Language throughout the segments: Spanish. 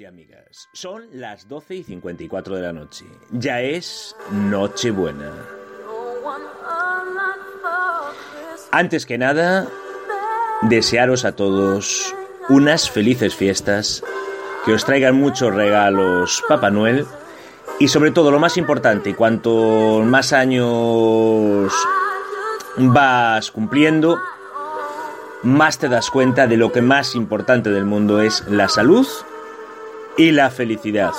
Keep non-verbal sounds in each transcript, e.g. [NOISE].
y amigas, son las 12 y 54 de la noche. Ya es Nochebuena. Antes que nada, desearos a todos unas felices fiestas, que os traigan muchos regalos Papá Noel y sobre todo lo más importante, cuanto más años vas cumpliendo, más te das cuenta de lo que más importante del mundo es la salud y la felicidad.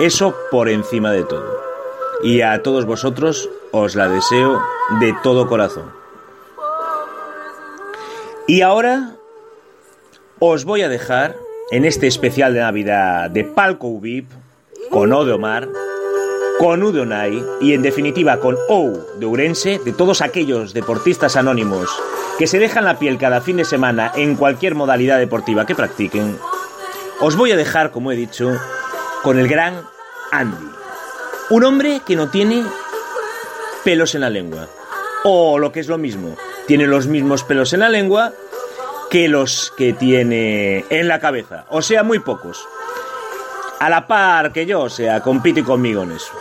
Eso por encima de todo. Y a todos vosotros os la deseo de todo corazón. Y ahora os voy a dejar en este especial de Navidad de Palco Ubip con O de Omar, con U de y en definitiva con O de Urense, de todos aquellos deportistas anónimos que se dejan la piel cada fin de semana en cualquier modalidad deportiva que practiquen, os voy a dejar, como he dicho, con el gran Andy. Un hombre que no tiene pelos en la lengua. O lo que es lo mismo, tiene los mismos pelos en la lengua que los que tiene en la cabeza. O sea, muy pocos. A la par que yo, o sea, compite conmigo en eso.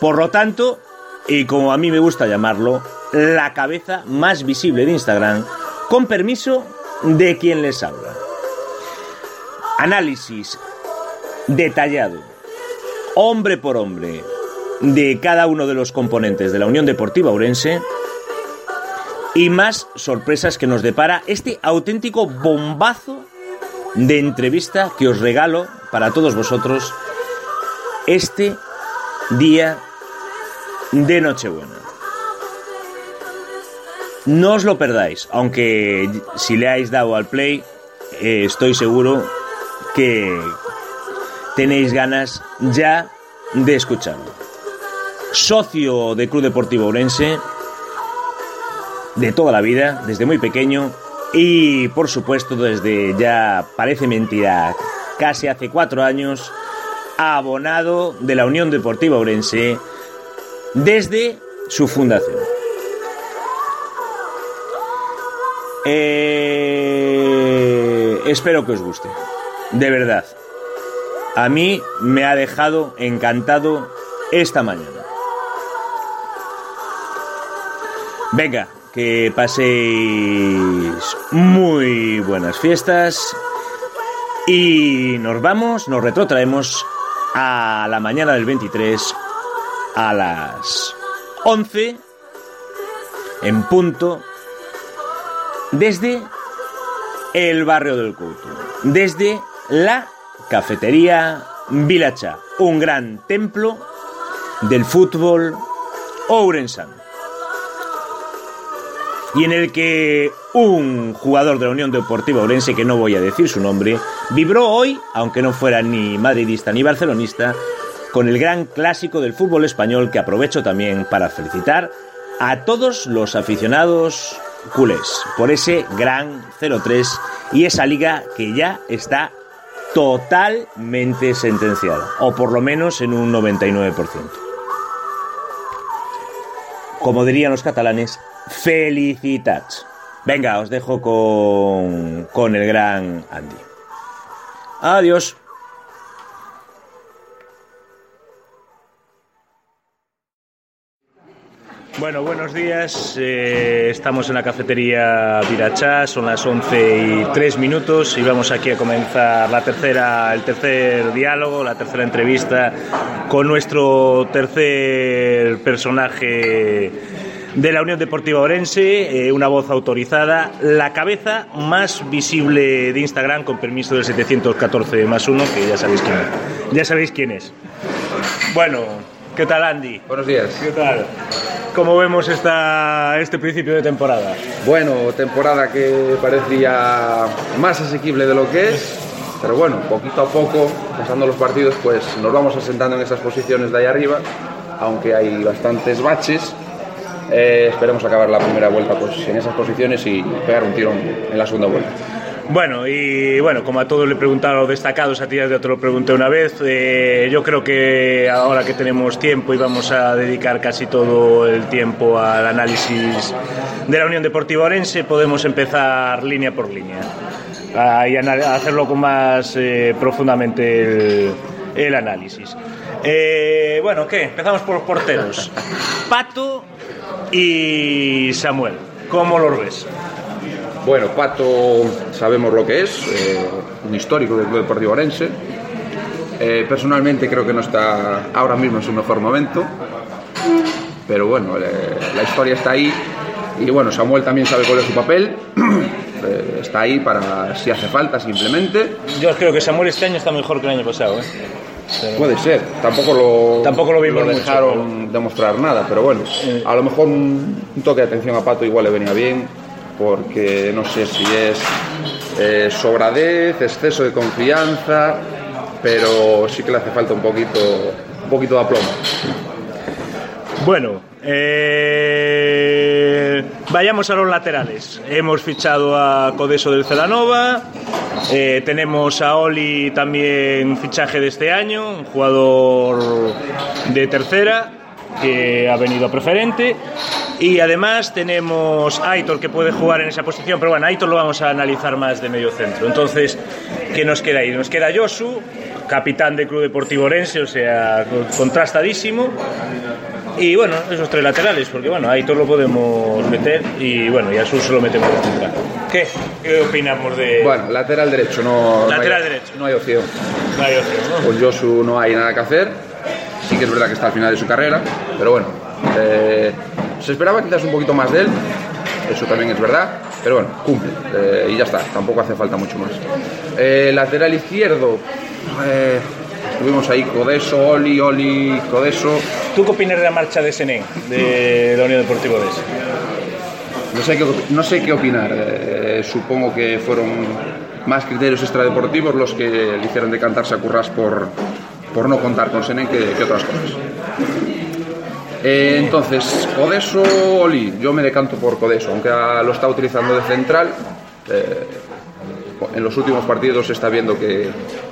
Por lo tanto, y como a mí me gusta llamarlo, la cabeza más visible de Instagram, con permiso de quien les habla. Análisis detallado, hombre por hombre, de cada uno de los componentes de la Unión Deportiva Urense y más sorpresas que nos depara este auténtico bombazo de entrevista que os regalo para todos vosotros este día de Nochebuena. No os lo perdáis, aunque si le habéis dado al play, eh, estoy seguro que tenéis ganas ya de escucharlo. Socio de Club Deportivo Orense de toda la vida, desde muy pequeño y por supuesto desde ya parece mentira, casi hace cuatro años, abonado de la Unión Deportiva Orense desde su fundación. Eh, espero que os guste, de verdad. A mí me ha dejado encantado esta mañana. Venga, que paséis muy buenas fiestas y nos vamos, nos retrotraemos a la mañana del 23 a las 11 en punto desde el barrio del Couto, desde la cafetería Vilacha, un gran templo del fútbol ourensano y en el que un jugador de la Unión Deportiva Orense, que no voy a decir su nombre, vibró hoy, aunque no fuera ni madridista ni barcelonista, con el gran clásico del fútbol español que aprovecho también para felicitar a todos los aficionados culés por ese gran 0-3 y esa liga que ya está totalmente sentenciada, o por lo menos en un 99%. Como dirían los catalanes, felicitats. Venga, os dejo con, con el gran Andy. Adiós. Bueno, buenos días. Eh, estamos en la cafetería Virachá, son las 11 y 3 minutos y vamos aquí a comenzar la tercera, el tercer diálogo, la tercera entrevista con nuestro tercer personaje de la Unión Deportiva Orense, eh, una voz autorizada, la cabeza más visible de Instagram con permiso del 714 más uno, que ya sabéis quién es. Ya sabéis quién es. Bueno, ¿qué tal Andy? Buenos días. ¿Qué tal? ¿Cómo vemos esta, este principio de temporada? Bueno, temporada que parecía más asequible de lo que es, pero bueno, poquito a poco, pasando los partidos, pues nos vamos asentando en esas posiciones de ahí arriba, aunque hay bastantes baches. Eh, esperemos acabar la primera vuelta pues, en esas posiciones y pegar un tirón en la segunda vuelta. Bueno, y bueno, como a todos le preguntaron los destacados, a ti ya te lo pregunté una vez, eh, yo creo que ahora que tenemos tiempo y vamos a dedicar casi todo el tiempo al análisis de la Unión Deportiva Orense, podemos empezar línea por línea y hacerlo con más eh, profundamente el, análisis. Eh, bueno, ¿qué? Empezamos por los porteros. [LAUGHS] Pato y Samuel, ¿cómo los ves? Bueno, Pato sabemos lo que es, eh, un histórico del Club Deportivo Orense. Eh, personalmente creo que no está ahora mismo en su mejor momento, pero bueno, la historia está ahí y bueno, Samuel también sabe cuál es su papel, [CLEARS THROAT] eh, está ahí para si hace falta simplemente. Yo creo que Samuel este año está mejor que el año pasado. Puede ser, tampoco lo, tampoco lo vimos dejaron demostrar nada, pero bueno, a lo mejor un toque de atención a Pato igual le venía bien porque no sé si es eh, sobradez, exceso de confianza, pero sí que le hace falta un poquito, un poquito de aplomo. Bueno, eh, vayamos a los laterales. Hemos fichado a Codeso del Celanova, eh, tenemos a Oli también fichaje de este año, un jugador de tercera que ha venido preferente. Y además tenemos Aitor que puede jugar en esa posición, pero bueno, Aitor lo vamos a analizar más de medio centro. Entonces, ¿qué nos queda ahí? Nos queda Josu, capitán del Club Deportivo Orense, o sea, contrastadísimo. Y bueno, esos tres laterales, porque bueno, Aitor lo podemos meter y bueno, y a Sur se lo metemos de central. ¿Qué? ¿Qué opinamos de...? Bueno, lateral derecho, no, lateral no hay, derecho. No hay opción. No hay opción, ¿no? Con Josu no hay nada que hacer. Sí que es verdad que está al final de su carrera, pero bueno, eh, se esperaba quizás un poquito más de él, eso también es verdad, pero bueno, cumple eh, y ya está, tampoco hace falta mucho más. Eh, lateral izquierdo, estuvimos ahí Codeso, Oli, Oli, Codeso. ¿Tú qué opinas de la marcha de Senén, de la Unión Deportiva de no sé qué, no sé qué opinar. supongo que fueron más criterios extradeportivos los que le hicieron decantarse a Curras por, por no contar con Senén que, que otras cosas. Eh, entonces, Codeso, Oli, yo me decanto por Codeso, aunque lo está utilizando de central. Eh, en los últimos partidos se está viendo que,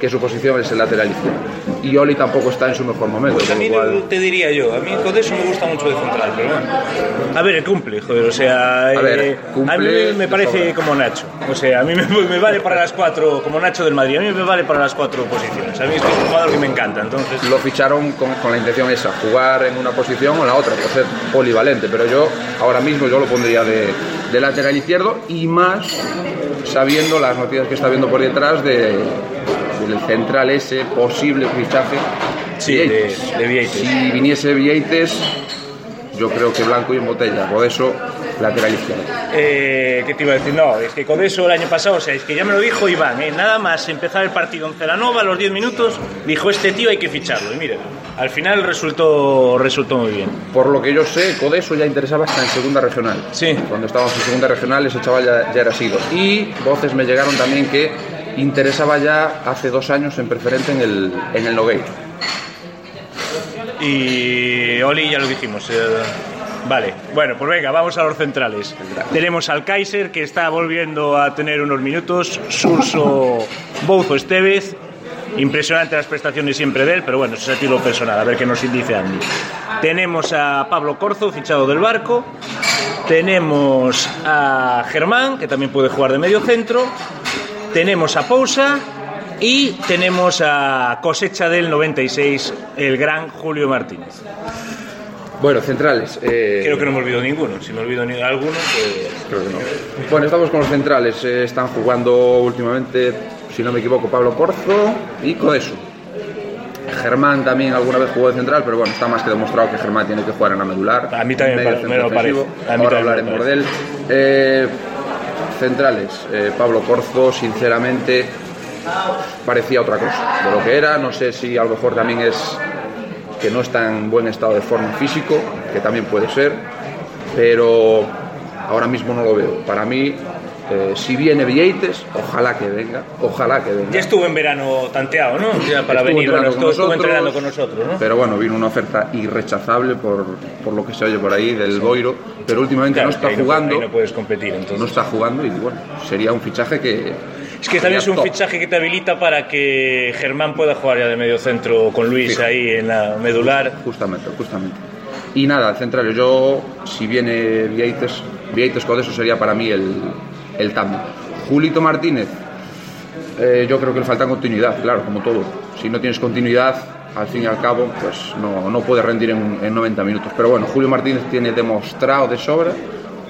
su posición es el lateral izquierdo. Y Oli tampoco está en su mejor momento. Pues a mí te diría yo, a mí Codeso me gusta mucho de central, pero bueno. A ver, cumple, joder, o sea, a, eh, mí me parece como Nacho. O sea, a mí me, vale para las cuatro, como Nacho del Madrid, a mí me vale para las cuatro posiciones. A mí es un jugador que me encanta, entonces... Lo ficharon con, con la intención esa, jugar en una posición o en la otra, por ser polivalente, pero yo ahora mismo yo lo pondría de, de lateral izquierdo y más sabiendo las noticias que está viendo por detrás de, del central ese posible fichaje sí, de, de Si viniese Vieites, yo creo que blanco y en botella. Por eso lateral izquierdo. Eh, ¿Qué te iba a decir? No, es que con eso el año pasado, o sea, es que ya me lo dijo Iván, ¿eh? nada más empezar el partido en Celanova, a los 10 minutos, dijo este tío hay que ficharlo. Y mire, al final resultó, resultó muy bien. Por lo que yo sé, Codeso ya interesaba hasta en segunda regional. Sí. Cuando estábamos en segunda regional, ese chaval ya, ya era sido. Y voces me llegaron también que interesaba ya hace dos años en preferente en el, en el Nogueira. Y Oli ya lo dijimos. Eh, Vale, bueno, pues venga, vamos a los centrales. Tenemos al Kaiser que está volviendo a tener unos minutos, Surso Bouzo Estevez. Impresionante las prestaciones siempre de él, pero bueno, eso es a título personal, a ver qué nos dice Andy. Tenemos a Pablo Corzo, fichado del barco. Tenemos a Germán, que también puede jugar de medio centro. Tenemos a Pousa y tenemos a cosecha del 96, el gran Julio Martínez. Bueno, centrales. Eh, Creo que no me olvido ninguno. Si me olvido ni alguno, pues. Creo que no. Bueno, estamos con los centrales. Eh, están jugando últimamente, si no me equivoco, Pablo Porzo y Codeso. Germán también alguna vez jugó de central, pero bueno, está más que demostrado que Germán tiene que jugar en la medular. A mí también me, lo parece. A mí Ahora hablaremos de él. Eh, centrales. Pablo Corzo, sinceramente, parecía otra cosa de lo que era. No sé si a lo mejor también es que no está en buen estado de forma físico, que también puede ser, pero ahora mismo no lo veo. Para mí, eh, si viene Vieites, ojalá que venga, ojalá que venga. Ya estuvo en verano tanteado, ¿no? Ya para Estuvo venir, bueno, estuvo, estuvo nosotros, entrenando con nosotros, ¿no? Pero bueno, vino una oferta irrechazable por, por lo que se oye por ahí del Boiro, pero últimamente Claro, no está no- jugando. ahí no puedes competir, entonces. no está jugando y bueno, sería un fichaje que. Es que también es un fichaje que te habilita para que Germán pueda jugar ya de medio centro con Luis ahí en la medular. Justamente, justamente. Y nada, central, yo, si viene Vieites, Vieites con eso sería para mí el, el tándem. Julito Martínez, eh, yo creo que le falta continuidad, claro, como todo. Si no tienes continuidad, al fin y al cabo, pues no, no puedes rendir en, en 90 minutos. Pero bueno, Julio Martínez tiene demostrado de sobra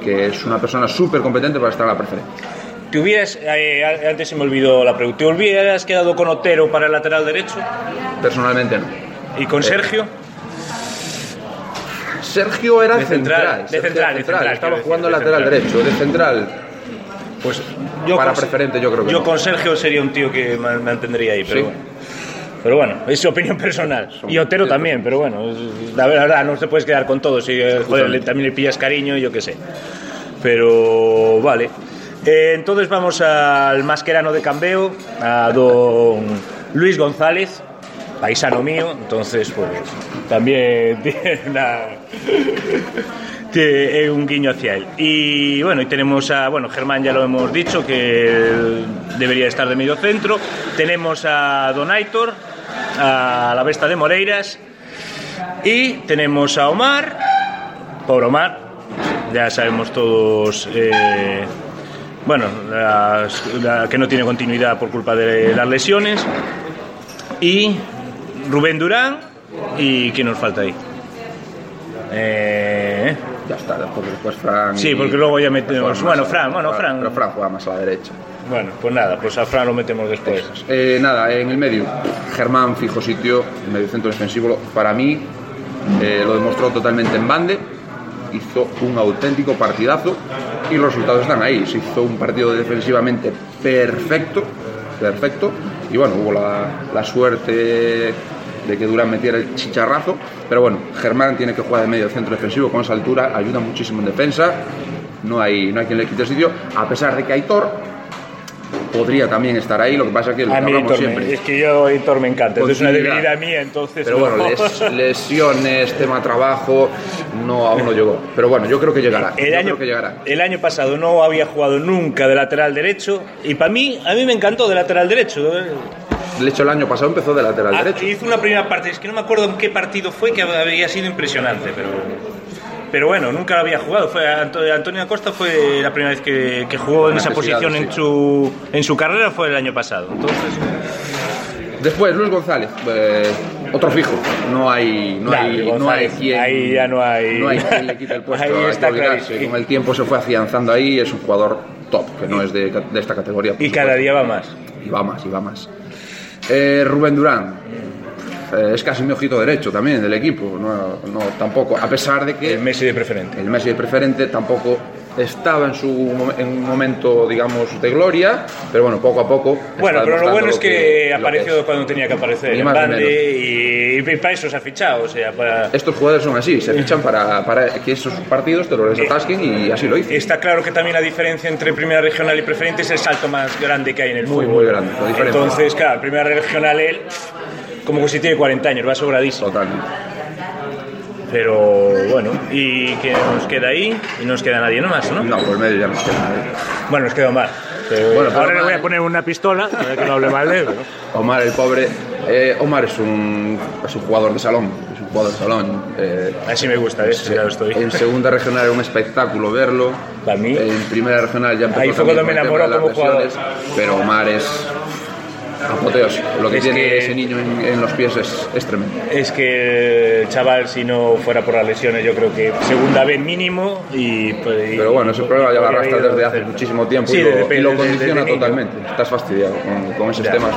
que es una persona súper competente para estar en la preferencia. ¿Te hubieras, eh, antes se me olvidó la pregunta, ¿te hubieras quedado con Otero para el lateral derecho? Personalmente no. ¿Y con Sergio? Sergio era De central, central, de central, era de central, estaba jugando decir, de lateral central. derecho, de central. Pues yo Para preferente yo creo que Yo no. con Sergio sería un tío que me mantendría ahí, pero Sí. bueno. Pero bueno, es su opinión [LAUGHS] personal. Y Otero también, pero bueno, la verdad, no te puedes quedar con todo. Si eh, joder, también le pillas cariño, yo qué sé. Pero vale. Eh, entonces vamos al masquerano de cambeo, a don Luis González, paisano mío. Entonces, pues también [LAUGHS] tiene tiene un guiño hacia él. Y bueno, y tenemos a, bueno, Germán ya lo hemos dicho, que debería estar de medio centro. Tenemos a Don Aitor, a la Besta de Moreiras. Y tenemos a Omar, pobre Omar, ya sabemos todos, eh, bueno, la- que no tiene continuidad por culpa de las lesiones. Y Rubén Durán, ¿y quién nos falta ahí? Eh, Ya está, después, después Fran. Sí, porque luego ya metemos- bueno, Fran, bueno, Fran. Pero Fran juega más a la derecha. bueno, pues nada, pues a Fran lo metemos después. Eh, nada, en el medio, Germán fijo sitio, el medio centro defensivo, para mí eh, lo demostró totalmente en bande, hizo un auténtico partidazo y los resultados están ahí. Se hizo un partido defensivamente perfecto, perfecto, y bueno, hubo la, suerte de que Durán metiera el chicharrazo, pero bueno, Germán tiene que jugar de medio centro defensivo con esa altura, ayuda muchísimo en defensa, no hay, no hay quien le quite el sitio, a pesar de que Aitor podría también estar ahí, lo que pasa es que lo A que mí hablamos Hitor me, siempre. es que yo Hitor me encanta, es una debilidad mía, entonces Pero bueno, no. les- [LAUGHS] lesiones, tema trabajo, no, aún no llegó. Pero bueno, yo creo que llegará. El yo año, creo que llegará. el año pasado no había jugado nunca de lateral derecho y para mí, a mí me encantó de lateral derecho. De hecho, el año pasado empezó de lateral Ah, derecho. Hizo una primera parte, es que no me acuerdo en qué partido fue, que había sido impresionante, pero, pero bueno, nunca lo había jugado. Fue Anto- Antonio Acosta fue la primera vez que, que jugó en esa posición en su, en su carrera, fue el año pasado. Entonces, Después, Luis González, eh, otro fijo. No hay, no Claro, hay, Luis no hay González, quien. ahí ya no hay- No hay quien le quite el [LAUGHS] puesto. Ahí que está. Con el tiempo se fue afianzando ahí. Es un jugador top, que no es de, de esta categoría. y cada día va más. Y va más, y va más. Eh, Rubén Durán. Eh, es casi mi ojito derecho también del equipo. No, no, tampoco. A pesar de que El Messi de preferente. el Messi de preferente tampoco estaba en su en un momento, digamos, de gloria, pero bueno, poco a poco. Bueno, pero lo bueno es que, lo apareció es. cuando tenía que aparecer Ni en ni y, y para eso se ha fichado, o sea, para... Estos jugadores son así, se fichan para, para que esos partidos te los atasquen y así lo hizo. Está claro que también la diferencia entre primera regional y preferente es el salto más grande que hay en el Muy, fútbol. muy grande. Entonces, claro, primera regional él, como que si tiene 40 años, va sobradísimo. Totalmente. Pero bueno, ¿y qué nos queda ahí? Y no nos queda nadie más, ¿no? No, por medio ya no nos queda nadie. Bueno, nos queda Omar. Pero, Bueno, ahora le voy a poner una pistola, para que no hable mal de él. Omar, el pobre. eh, Omar es un, es un jugador de salón. Es un jugador de salón. eh, Así me gusta, ¿ves? Ya lo estoy. En segunda regional era un espectáculo verlo. Para mí. En primera regional ya empezó Ahí fue cuando me enamoró como jugador. Pero Omar es apoteósico. Lo que Es tiene que- ese niño en, en los pies es, es tremendo. Es que el chaval, si no fuera por las lesiones, yo creo que segunda vez mínimo y... pues, y- Pero bueno, ese problema ya lo podría arrastra haber ido desde hace muchísimo tiempo Sí, y, lo, desde- y lo condiciona desde totalmente. Estás fastidiado con, con esos Ya. temas,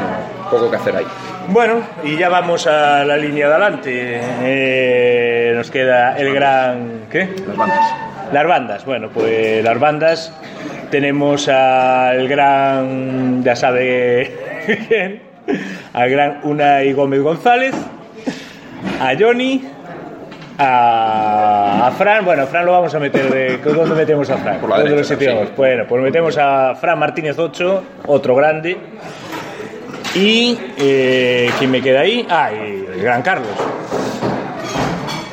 poco que hacer ahí. Bueno, y ya vamos a la línea de adelante. Eh, nos queda el gran... ¿Qué? Las bandas. Las bandas. Bueno, pues las bandas tenemos al gran... Ya sabe quién. Al gran Unai Gómez González. A Johnny. a, a Fran. Bueno, a Fran lo vamos a meter de. ¿Dónde metemos a Fran? Por la ¿Dónde derecha, lo sí. Bueno, pues metemos a Fran Martínez 8, otro grande. Y. Eh, ¿Quién me queda ahí? Ah, y el gran Carlos.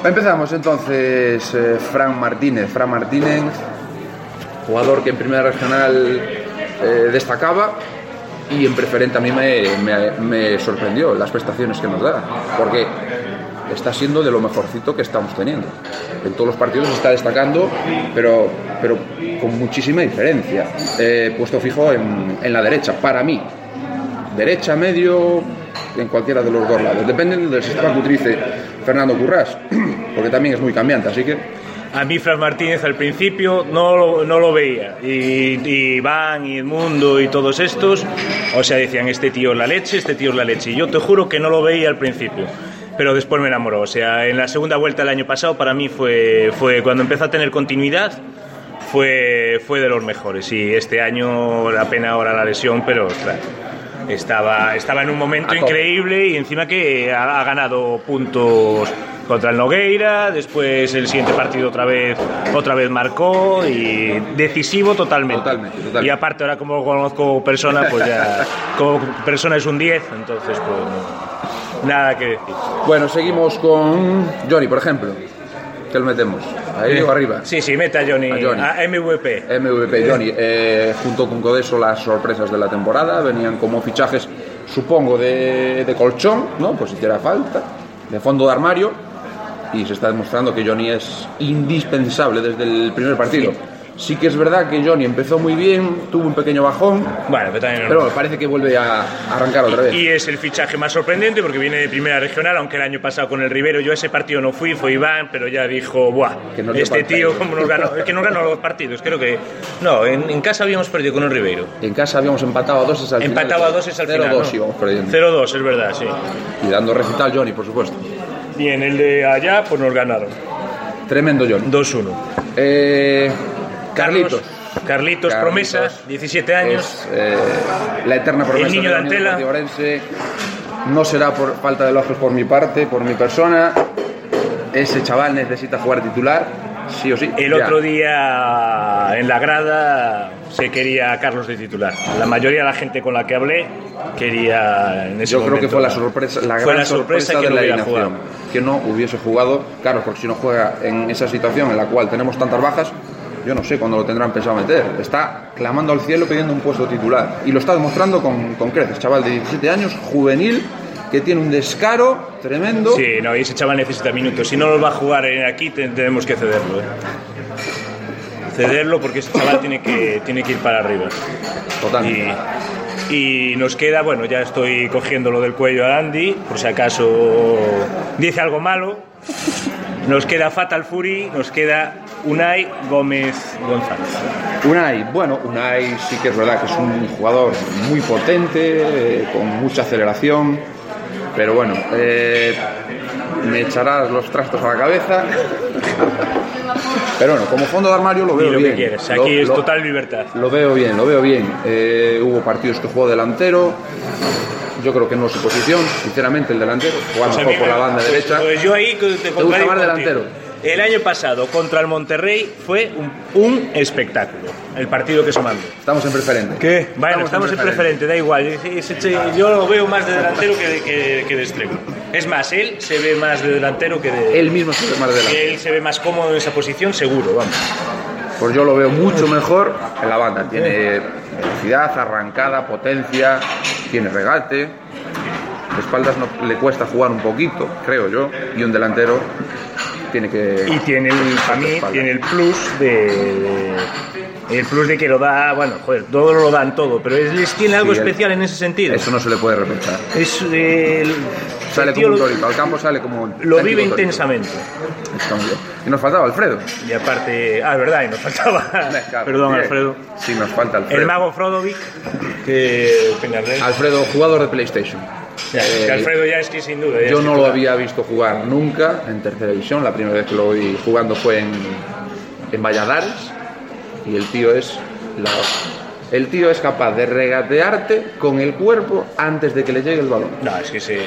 Empezamos entonces, eh, Fran Martínez. Fran Martínez, jugador que en primera regional eh, destacaba y en preferente a mí me, me- sorprendió las prestaciones que nos da, porque está siendo de lo mejorcito que estamos teniendo. En todos los partidos está destacando, pero, pero con muchísima diferencia. Eh, puesto fijo en, en la derecha, para mí. Derecha, medio, en cualquiera de los dos lados. Depende del sistema que utilice Fernando Currás, [CLEARS THROAT] porque también es muy cambiante, así que A mí Fran Martínez al principio no lo, no lo veía. Y, y Iván y Edmundo y todos estos, o sea, decían, este tío es la leche, este tío es la leche. Y yo te juro que no lo veía al principio. Pero después me enamoró. O sea, en la segunda vuelta del año pasado para mí fue, fue cuando empezó a tener continuidad, fue, fue de los mejores. Y este año, la pena ahora la lesión, pero ostras, estaba, estaba en un momento increíble y encima que ha, ha ganado puntos contra el Nogueira, después el siguiente partido otra vez otra vez marcó y decisivo totalmente. Totalmente, totalmente. Y aparte ahora como conozco persona, pues ya [LAUGHS] como persona es un 10, entonces pues nada que decir. Bueno, seguimos con Johnny, por ejemplo. ¿Qué lo metemos? ¿Ahí o arriba? Sí, sí, meta a Johnny, A Johnny. a MVP. MVP Johnny, eh, junto con Codeso las sorpresas de la temporada, venían como fichajes, supongo, de, de colchón, ¿no? Pues si hiciera falta, de fondo de armario, y se está demostrando que Johnny es indispensable desde el primer partido. Sí que es verdad que Johnny empezó muy bien, tuvo un pequeño bajón, Bueno, pero también pero parece que vuelve a arrancar otra vez. Y es el fichaje más sorprendente porque viene de primera regional, aunque el año pasado con el Rivero yo a ese partido no fui, fue Iván, pero ya dijo, buah, este tío pelo". como nos ganó, es que nos ganó los partidos, creo que no, en, en casa habíamos perdido con el Rivero. En casa habíamos empatado a dos al final. Empataba a dos es al final. 0-2 ¿no? íbamos perdiendo. 0-2, es verdad, sí. Y dando recital Johnny, por supuesto. Y en el de allá, pues nos ganaron. Tremendo Johnny. 2-1. Eh, Carlitos. Carlitos, Carlitos, promesa, 17 años. Es, eh, la eterna promesa El niño de Antela. No será por falta de elogios por mi parte, por mi persona. Ese chaval necesita jugar titular, sí o sí. El ya. otro día en la grada se quería a Carlos de titular. La mayoría de la gente con la que hablé quería en ese Yo creo que fue la sorpresa, la Fue gran la sorpresa que de la jugado. Que no hubiese jugado, claro, porque si no juega en esa situación en la cual tenemos tantas bajas, yo no sé cuándo lo tendrán pensado meter. Está clamando al cielo pidiendo un puesto titular. Y lo está demostrando con, con creces. Chaval de 17 años, juvenil, que tiene un descaro tremendo. Sí, no, y ese chaval necesita minutos. Si no los va a jugar aquí, te- tenemos que cederlo. ¿eh? Cederlo porque ese chaval tiene que, tiene que ir para arriba. Totalmente. Y, y nos queda, bueno, ya estoy cogiendo lo del cuello a Andy, por si acaso dice algo malo. Nos queda Fatal Fury, nos queda Unai Gómez González. Unai, bueno, Unai sí que es verdad que es un jugador muy potente, eh, con mucha aceleración, pero bueno, eh, me echarás los trastos a la cabeza. Pero bueno, como fondo de armario lo Y veo lo bien. que quieres, Lo- aquí es lo- total libertad. Lo veo bien, lo veo bien. Eh, hubo partidos que jugó delantero. Yo creo que no es su posición, sinceramente, el delantero. Juega Pues mejor por la banda pues- derecha. Pues yo ahí te gusta contradigo más delantero? El año pasado contra el Monterrey fue un, un espectáculo. El partido que se mandó. Estamos en preferente. ¿Qué? Bueno, estamos, en preferente, da igual. Yo lo veo más de delantero que de, que, que de extremo. Es más, él se ve más de delantero que de. Él mismo se ve más delante. Él se ve más cómodo en esa posición, seguro, vamos. Pues yo lo veo mucho mejor en la banda. Tiene velocidad, arrancada, potencia, tiene regate. De espaldas no, le cuesta jugar un poquito, creo yo. Y un delantero tiene que. Y tiene el, para mí, tiene el plus de, de- El plus de que lo da, bueno, joder, todo lo dan todo, pero es- tiene algo Sí, especial en ese sentido. Eso no se le puede reprochar. Es, eh, el- Sale como un lo- torito, al campo sale como un. Lo vive torito. intensamente. Está muy bien. Y nos faltaba Alfredo. Y aparte, ah, es verdad, y nos faltaba, Claro, perdón, bien. Alfredo, Sí, nos falta Alfredo. el mago Frodovic, que. Alfredo, jugador de PlayStation. Ya, Eh, que Alfredo ya es que sin duda. Yo no lo había visto jugar nunca en tercera división. La primera vez que lo vi jugando fue en, en Valladares. Y el tío es la hostia. El tío es capaz de regatearte con el cuerpo antes de que le llegue el balón. No, es que se...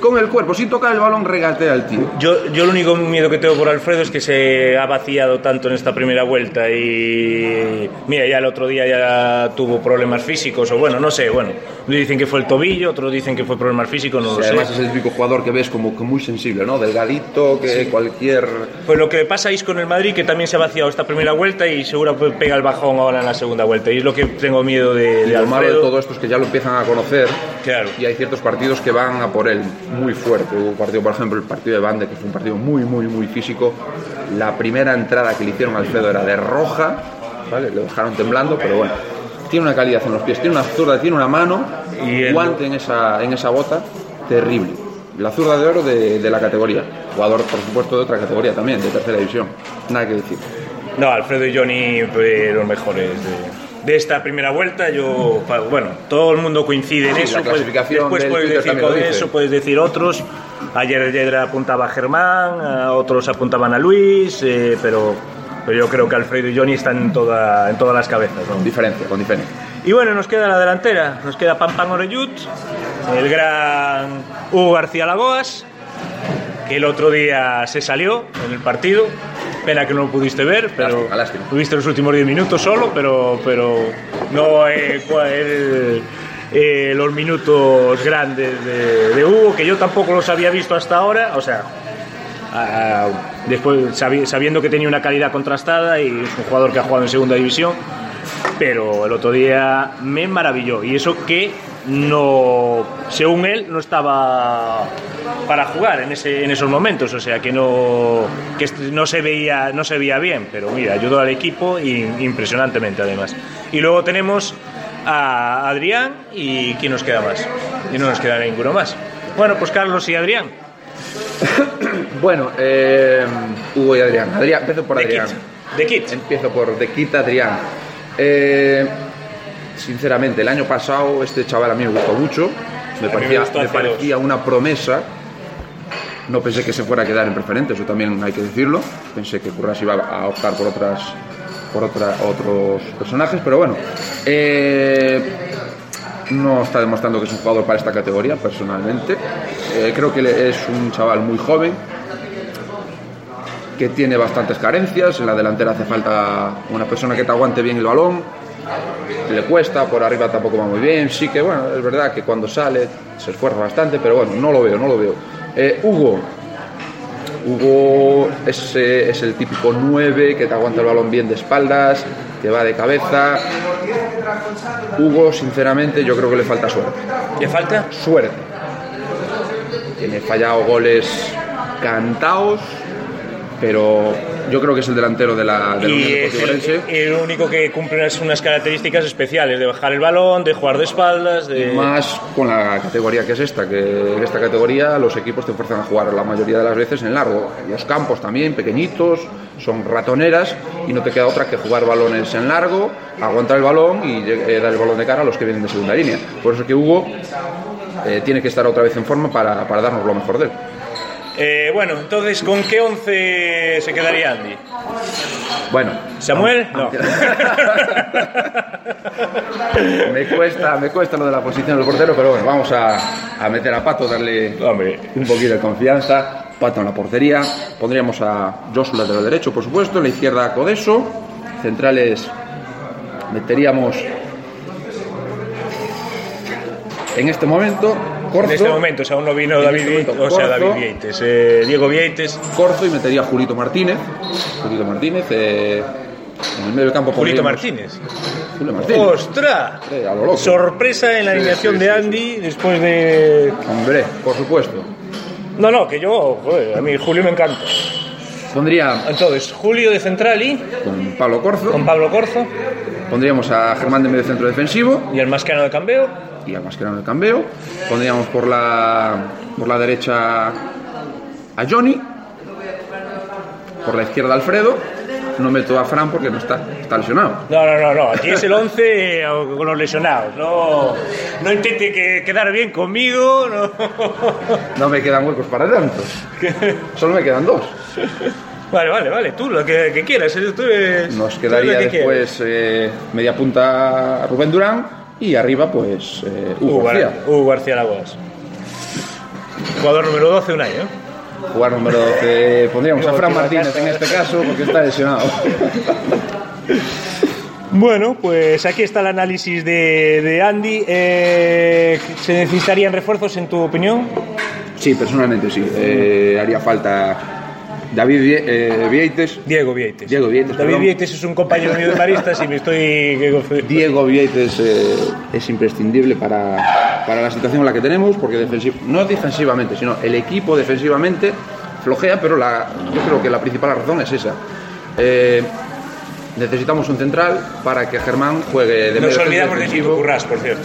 Con el cuerpo, sin tocar el balón, regatea al tío. Yo, yo el único miedo que tengo por Alfredo es que se ha vaciado tanto en esta primera vuelta y mira, ya el otro día ya tuvo problemas físicos o bueno, no sé, bueno, dicen que fue el tobillo, otros dicen que fue problemas físicos, no Sí, lo sé. además es el típico jugador que ves como que muy sensible, ¿no? Delgadito, que cualquier... Pues lo que pasa es con el Madrid, que también se ha vaciado esta primera vuelta y seguro pega el bajón ahora en la segunda vuelta. Y es lo que tengo miedo de, Y de lo malo de todo esto es que ya lo empiezan a conocer Claro. y hay ciertos partidos que van a por él muy fuerte. Hubo un partido, por ejemplo, el partido de Bande, que fue un partido muy, muy, muy físico. La primera entrada que le hicieron a Alfredo era de roja, ¿vale? Le dejaron temblando, pero bueno. Tiene una calidad en los pies, tiene una zurda, tiene una mano, Y el- guante en esa, en esa bota, terrible. La zurda de oro de, de la categoría. Jugador, por supuesto, de otra categoría también, de tercera división. Nada que decir. No, Alfredo y Johnny, pues, los mejores de, de esta primera vuelta. Yo, bueno, todo el mundo coincide en eso. clasificación después puedes decir con eso, puedes decir otros. Ayer Yedra apuntaba a Germán, a otros apuntaban a Luis, eh, pero, pero yo creo que Alfredo y Johnny están en, toda, en todas las cabezas. ¿no? Con diferencia, con diferencia. Y bueno, nos queda la delantera, nos queda Pampan Oreyut, el gran Hugo García Lagoas, que el otro día se salió en el partido. Pena que no lo pudiste ver, pero Lástima, lástima. tuviste los últimos 10 minutos solo, pero, pero no eh, el- eh, los minutos grandes de, de Hugo, que yo tampoco los había visto hasta ahora, o sea, ah, después sabi- sabiendo que tenía una calidad contrastada y es un jugador que ha jugado en segunda división, pero el otro día me maravilló y eso que no según él no estaba para jugar en, ese, en esos momentos o sea que no que no se veía no se veía bien pero mira ayudó al equipo y impresionantemente además y luego tenemos a Adrián y quién nos queda más y no nos queda ninguno más bueno pues Carlos y Adrián [COUGHS] Bueno, eh, Hugo y Adrián. Adrián, empiezo por Adrián. De Kit Empiezo por De Quita Adrián. Eh, sinceramente, el año pasado este chaval a mí me gustó mucho. Me parecía, me parecía una promesa. No pensé que se fuera a quedar en preferente, eso también hay que decirlo. Pensé que Curras iba a optar por otras por otra- otros personajes, pero bueno. eh, no está demostrando que es un jugador para esta categoría, personalmente. Eh, creo que es un chaval muy joven, que tiene bastantes carencias. En la delantera hace falta una persona que te aguante bien el balón. Le cuesta, por arriba tampoco va muy bien. Sí que, bueno, es verdad que cuando sale se esfuerza bastante, pero bueno, no lo veo, no lo veo. Eh, Hugo. Hugo es, eh, es el típico 9 que te aguanta el balón bien de espaldas, que va de cabeza. Hugo, sinceramente, yo creo que le falta suerte ¿qué falta? suerte. Tiene fallado goles cantados, pero yo creo que es el delantero de la, de la Unión y es el, único que cumple unas, unas características especiales de bajar el balón, de jugar de espaldas, de... Más con la categoría que es esta, que en esta categoría los equipos te fuerzan a jugar la mayoría de las veces en largo. Los campos también, pequeñitos, son ratoneras y no te queda otra que jugar balones en largo, aguantar el balón y eh, dar el balón de cara a los que vienen de segunda línea. Por eso que Hugo eh, tiene que estar otra vez en forma para, para darnos lo mejor de él. Eh, bueno, entonces, ¿con qué 11 se quedaría Andy? Bueno, ¿Samuel? No. [LAUGHS] me cuesta, me cuesta lo de la posición del portero, pero bueno, vamos a, a meter a Pato, darle Hombre, un poquito de confianza. Pato en la portería. Pondríamos a Josu lateral derecho, por supuesto. En la izquierda a Codeso. Centrales meteríamos en este momento En este momento, o sea, aún no vino David, este momento, o sea. David Vieites, eh, Diego Vieites, Corzo y metería a Julito Martínez. Julito Martínez. eh, en el medio del campo Julito Martínez. Julio Martínez. ¡Ostras! Eh, a lo loco. Sorpresa en la Sí, alineación sí, de Andy después de. Hombre, por supuesto. No, no, que yo, joder, a mí Julio me encanta. Pondría Entonces, Julio de central y con Pablo Corzo. con Pablo Corzo Pondríamos a Germán de medio centro defensivo y el mascano de Cambeo. Y al Mascherano de cambio. Pondríamos por la, por la derecha a Johnny. Por la izquierda Alfredo. No meto a Fran porque no está, está lesionado. No, no, no, no, aquí es el 11 con los lesionados. No, no intente que, quedar bien conmigo. No. No me quedan huecos para tantos. Solo me quedan dos. Vale, vale, vale, tú lo que, que quieras, tú eres- Nos quedaría que después eh, media punta Rubén Durán y arriba pues eh. Hugo Hugo, García. Gar- Hugo García. Jugador número 12 un año, ¿eh? Jugar número 12 pondríamos a Fran Martínez en este caso porque está lesionado. [LAUGHS] Bueno, pues aquí está el análisis de, de Andy. Eh, ¿Se necesitarían refuerzos en tu opinión? Sí, personalmente sí. Eh, haría falta David eh, Vieites. Diego Vieites. Diego Vieites, David perdón. Vieites es un compañero mío de maristas y me estoy... [LAUGHS] Diego Vieites eh, es imprescindible para, para la situación en la que tenemos, porque defensiv- no defensivamente, sino el equipo defensivamente flojea, pero la, yo creo que la principal razón es esa. Eh, necesitamos un central para que Germán juegue de Nos medio olvidamos de defensivo. Currás, por cierto.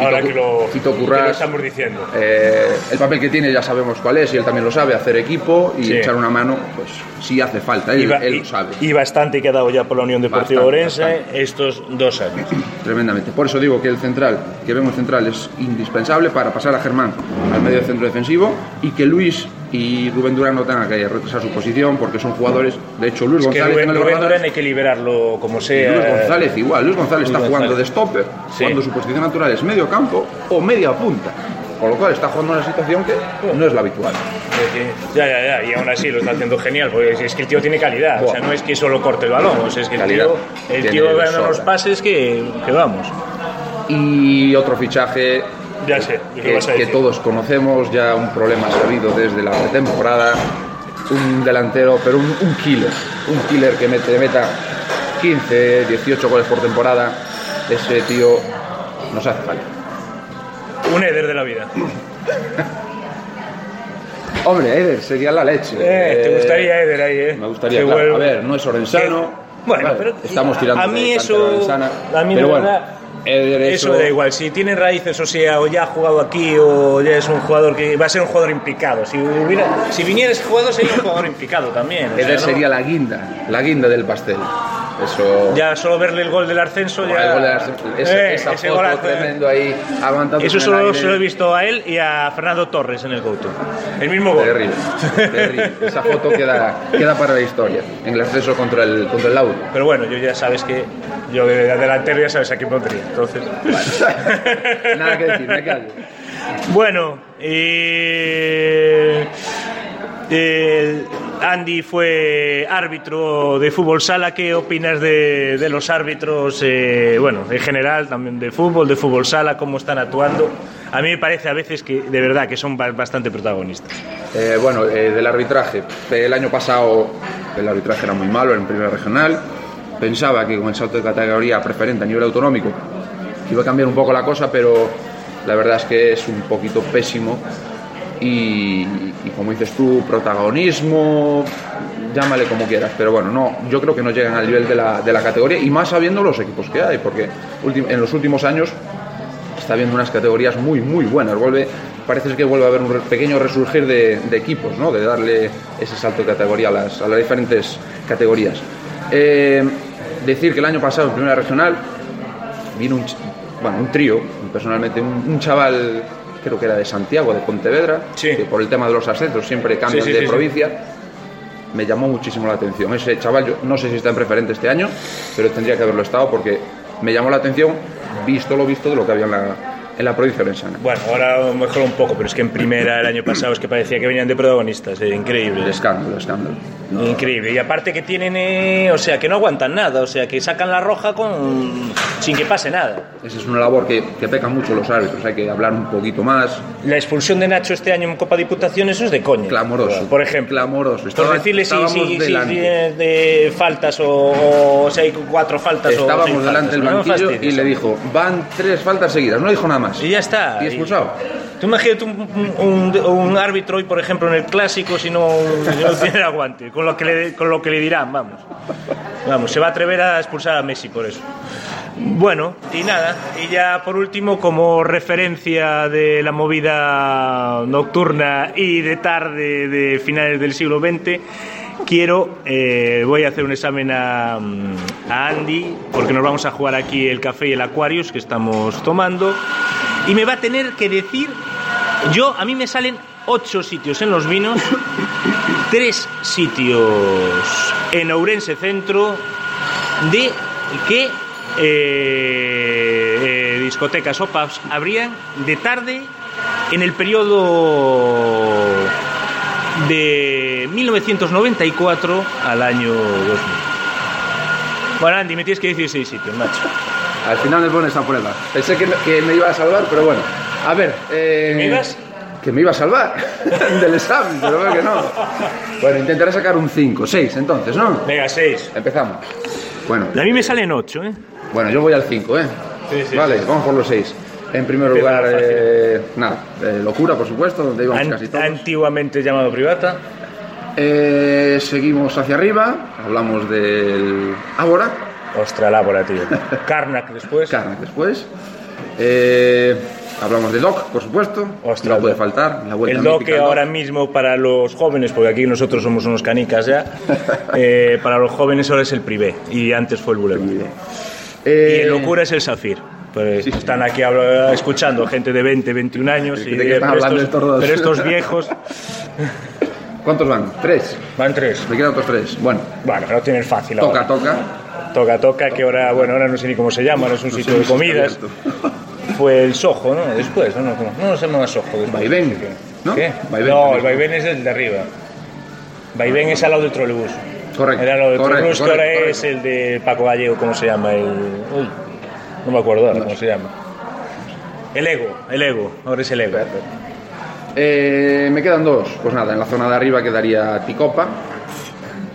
Ahora que lo, Tito que lo Currás. estamos diciendo. Eh, el papel que tiene ya sabemos cuál es y él también lo sabe, hacer equipo y Sí. echar una mano, pues si hace falta, él, Y, él lo sabe. y bastante quedado ya por la Unión Deportiva Bastante, Orense bastante. estos dos años. [CLEARS THROAT] Tremendamente. Por eso digo que el central, que vemos central, es indispensable para pasar a Germán al medio centro defensivo y que Luis y Rubén Durán no tengan que retrasar su posición porque son jugadores. De hecho, Luis Es que González Rubén, el Rubén Durán hay que liberarlo como sea. Luis González igual. Luis González Luis está jugando González. de stopper Sí. cuando su posición natural es medio campo o media punta. Con lo cual está jugando una situación que no es la habitual. Ya, ya, ya, y aún así lo está haciendo genial, porque es que el tío tiene calidad, o sea, no es que solo corte el balón, o sea, es que el Calidad. tío, el tío gana unos pases que, que vamos. Y otro fichaje Ya sé, ¿qué que, que todos conocemos, ya un problema sabido desde la pretemporada, un delantero, pero un, un killer, un killer que mete, meta 15, 18 goles por temporada, ese tío nos hace falta. Un Eder de la vida. [LAUGHS] Hombre, Eder sería la leche. Eh, ¿Te gustaría Eder ahí, eh? Me gustaría, claro. A ver, no es Orensano. Bueno, Vale, pero estamos tirando a mí de eso, a mí pero bueno, verdad, Eso da igual. Si tiene raíces, o sea, o ya ha jugado aquí, o ya es un jugador que va a ser un jugador implicado. Si hubiera, si viniera ese jugador, sería un jugador implicado también. o sea, Eder ¿no? sería la guinda, la guinda del pastel. Eso. Ya solo verle el gol del ascenso, ya. el gol de la- ese- Eh, esa ese foto tremendo ahí aguantando Eso solo se lo he visto a él y a Fernando Torres en el Couto. El mismo gol. Terrible, terrible. [LAUGHS] Esa foto queda, queda para la historia, en el acceso contra el, contra el Lauro. Pero bueno, yo ya sabes que yo de delantero ya sabes a quién pondría. Entonces. [LAUGHS] Nada que decir, me callo. Bueno, Andy fue árbitro de fútbol sala. ¿Qué opinas de, los árbitros, eh, bueno, en general, también de fútbol, de fútbol sala, cómo están actuando? A mí me parece a veces que, de verdad, que son ba- bastante protagonistas. Eh, bueno, eh, del arbitraje. El año pasado el arbitraje era muy malo en primera regional. Pensaba que con el salto de categoría preferente a nivel autonómico iba a cambiar un poco la cosa, pero la verdad es que es un poquito pésimo. Y, como dices tú, protagonismo, llámale como quieras, pero bueno, no, yo creo que no llegan al nivel de la, de la categoría y más sabiendo los equipos que hay, porque en los últimos años está habiendo unas categorías muy, muy buenas. Vuelve, parece que vuelve a haber un pequeño resurgir de, de equipos, ¿no? de darle ese salto de categoría a las, a las diferentes categorías. Eh, decir que el año pasado en Primera Regional vino un, bueno, un trío, personalmente, un chaval, creo que era de Santiago, de Pontevedra, Sí. que por el tema de los ascensos siempre cambian Sí, sí, de provincia. Me llamó muchísimo la atención. Ese chaval, yo no sé si está en preferente este año, pero tendría que haberlo estado porque me llamó la atención, visto lo visto de lo que había en la, en la provincia orensana. Bueno, ahora mejor un poco, pero es que en primera el año pasado es que parecía que venían de protagonistas, eh, increíble. De escándalo, escándalo. Increíble. Y aparte que tienen, eh, o sea, que no aguantan nada, o sea, que sacan la roja con sin que pase nada. Esa es una labor que, que pecan mucho los árbitros, hay que hablar un poquito más. La expulsión de Nacho este año en Copa Diputaciones eso es de coña. Clamoroso. Por ejemplo. Clamoroso. Por Estaba- decirle si, si, si de faltas o, o si hay cuatro faltas o Estábamos delante del no banquillo y le dijo, van tres faltas seguidas, no dijo nada más. Y ya está. Y expulsado. Tú imagínate un, un- un árbitro hoy, por ejemplo, en el clásico, si no, si no tiene aguante, con lo, que le, con lo que le dirán, vamos. Vamos, se va a atrever a expulsar a Messi por eso. Bueno, y nada, y ya por último, como referencia de la movida nocturna y de tarde de finales del siglo XX, quiero, eh, voy a hacer un examen a, a Andy, porque nos vamos a jugar aquí el café y el Aquarius que estamos tomando, y me va a tener que decir, yo, a mí me salen ocho sitios en los vinos [LAUGHS] tres sitios en Ourense Centro de que eh, eh, discotecas o pubs abrían de tarde en el periodo de 1994 al año 2000. Bueno, Andy, me tienes que decir seis sitios, macho. Al final me pones a prueba. Pensé que me, que me iba a salvar, pero bueno. A ver. Eh, ¿Me ibas? Que me iba a salvar [LAUGHS] del examen, pero veo que no. Bueno, intentaré sacar un 5, 6 entonces, ¿no? Venga, seis. Empezamos. Bueno, A mí me salen ocho, ¿eh? bueno yo voy al 5, ¿eh? Sí, sí, vale, sí. vamos por los 6. En primer lugar, eh, nada, eh, locura, por supuesto, donde íbamos An- casi todos. antiguamente llamado privata. Eh, seguimos hacia arriba, hablamos del Ábora, Ostra, lábora, tío. [LAUGHS] Karnak después. Carne después. Eh, hablamos de Doc, por supuesto. Ostras, no puede faltar. La el doc que ahora mismo para los jóvenes, porque aquí nosotros somos unos canicas ya, [LAUGHS] eh, para los jóvenes ahora es el privé y antes fue el Boulevard. Eh, Y el locura es el Zafir. Pues sí, están aquí escuchando gente de 20, 21 años y ¿De están pero hablando estos pero estos viejos [LAUGHS] ¿Cuántos van? ¿Tres? van tres. Me quedan otros tres. Bueno, Bueno, no tienen fácil toca, ahora. toca. Toca, toca, que ahora, bueno, ahora no sé ni cómo se llama, no es un sitio de comidas. Fue el Soho, ¿no? Después, ¿no? No, no, no se llama Soho. después. Vaivén, ¿no? ¿Qué? Vaivén no, el Vaivén es el de arriba. Vaivén es al lado del trolebús. Correcto, Era lado del trolebús, que ahora correcto, es el de Paco Gallego, ¿cómo se llama? El... Uy, no me acuerdo ahora cómo se llama. El Ego, el Ego, ahora es el Ego. Eh, me quedan dos. Pues nada, en la zona de arriba quedaría Ticopa.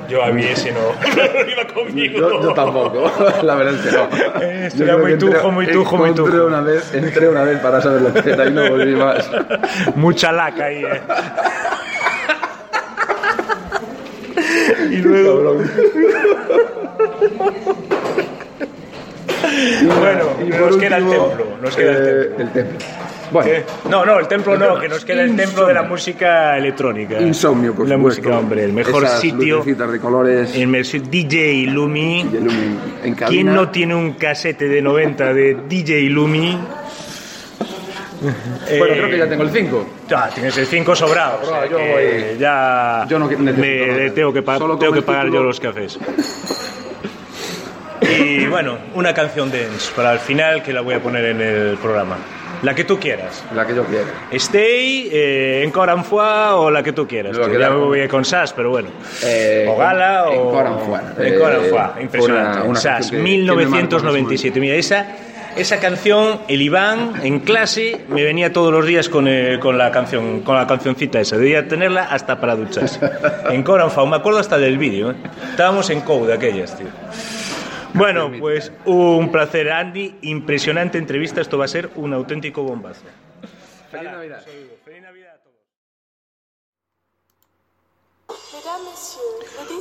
Yo a mí ese no, [LAUGHS] no iba conmigo. Yo, yo tampoco, [LAUGHS] la verdad es que no. Eh, Yo era muy que tujo, muy tujo, muy tujo. Una vez, entré una vez para saber lo que era y no volví más. [LAUGHS] Mucha laca ahí, eh. y luego... bueno, Y nos queda el templo. Nos queda el eh, templo. el templo. Bueno, ¿Qué? No, no, el templo no, que nos queda el templo de la música electrónica. Insomnio, por La supuesto. música, hombre, el mejor Esas sitio. de colores. El mejor DJ Lumi. el Lumen en. ¿Quién no tiene un casete de 90 de DJ Lumi? Bueno, Eh, creo que ya tengo el 5. Ya, tienes el 5 sobrado. o sea yo que voy- ya yo no me nada. tengo que, pa- tengo que pagar título. yo los cafés. Y bueno, una canción dance para el final que la voy a poner en el programa. La que tú quieras. La que yo quiero. Stay, eh, Encore une fois o la que tú quieras. Lo que Ya me voy con Sass, pero bueno. Eh, o Gala en- o. Encore une fois. Encore Eh, fois. Impresionante. una- una Sass, canción que- que me marcó 1997. Mira, esa, esa canción, el Iván en clase me venía todos los días con, eh, con la canción, con la cancioncita esa. Debía tenerla hasta para ducharse. en fois. Me acuerdo hasta del vídeo. ¿eh? Estábamos en Code aquellas, tío. Bueno, pues un placer, Andy. Impresionante entrevista. Esto va a ser un auténtico bombazo. Feliz Navidad. Feliz Navidad a todos.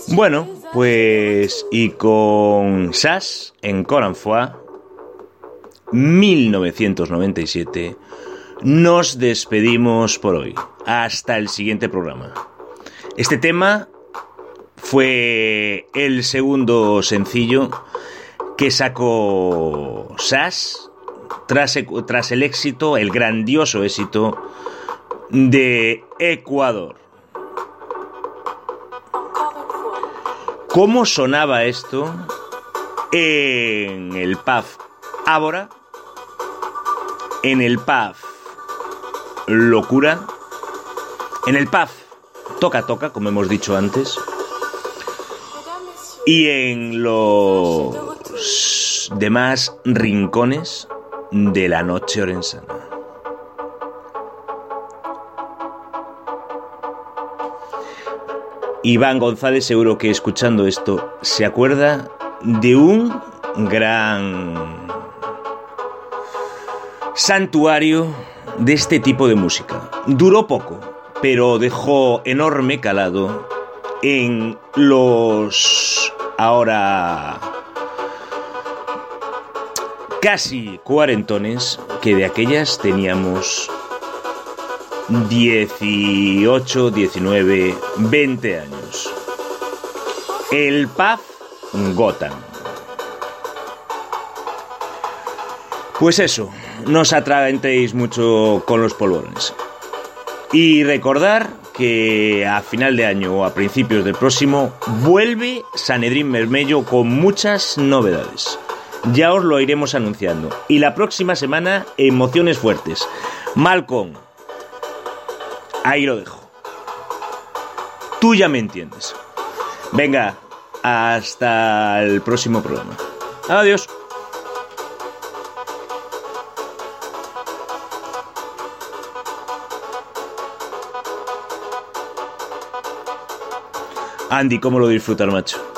Bueno, pues y con SAS en Coranfoy, 1997, nos despedimos por hoy. Hasta el siguiente programa. Este tema fue el segundo sencillo que sacó SAS tras, tras el éxito, el grandioso éxito de Ecuador. ¿Cómo sonaba esto en el pub Ábora? En el pub Locura? En el pub Toca Toca, como hemos dicho antes? Y en los demás rincones de la noche orensana. Iván González, seguro que escuchando esto se acuerda de un gran santuario de este tipo de música. Duró poco, pero dejó enorme calado en los ahora casi cuarentones que de aquellas teníamos 18, 19, 20 años. El pub Gotham. Pues eso, no os atragantéis mucho con los polvorones. Y recordar que a final de año o a principios del próximo vuelve Sanedrín Bermello con muchas novedades. Ya os lo iremos anunciando. Y la próxima semana, emociones fuertes. Malcolm. Ahí lo dejo. Tú ya me entiendes. Venga, hasta el próximo programa. Adiós. Andy, ¿cómo lo disfrutas, macho?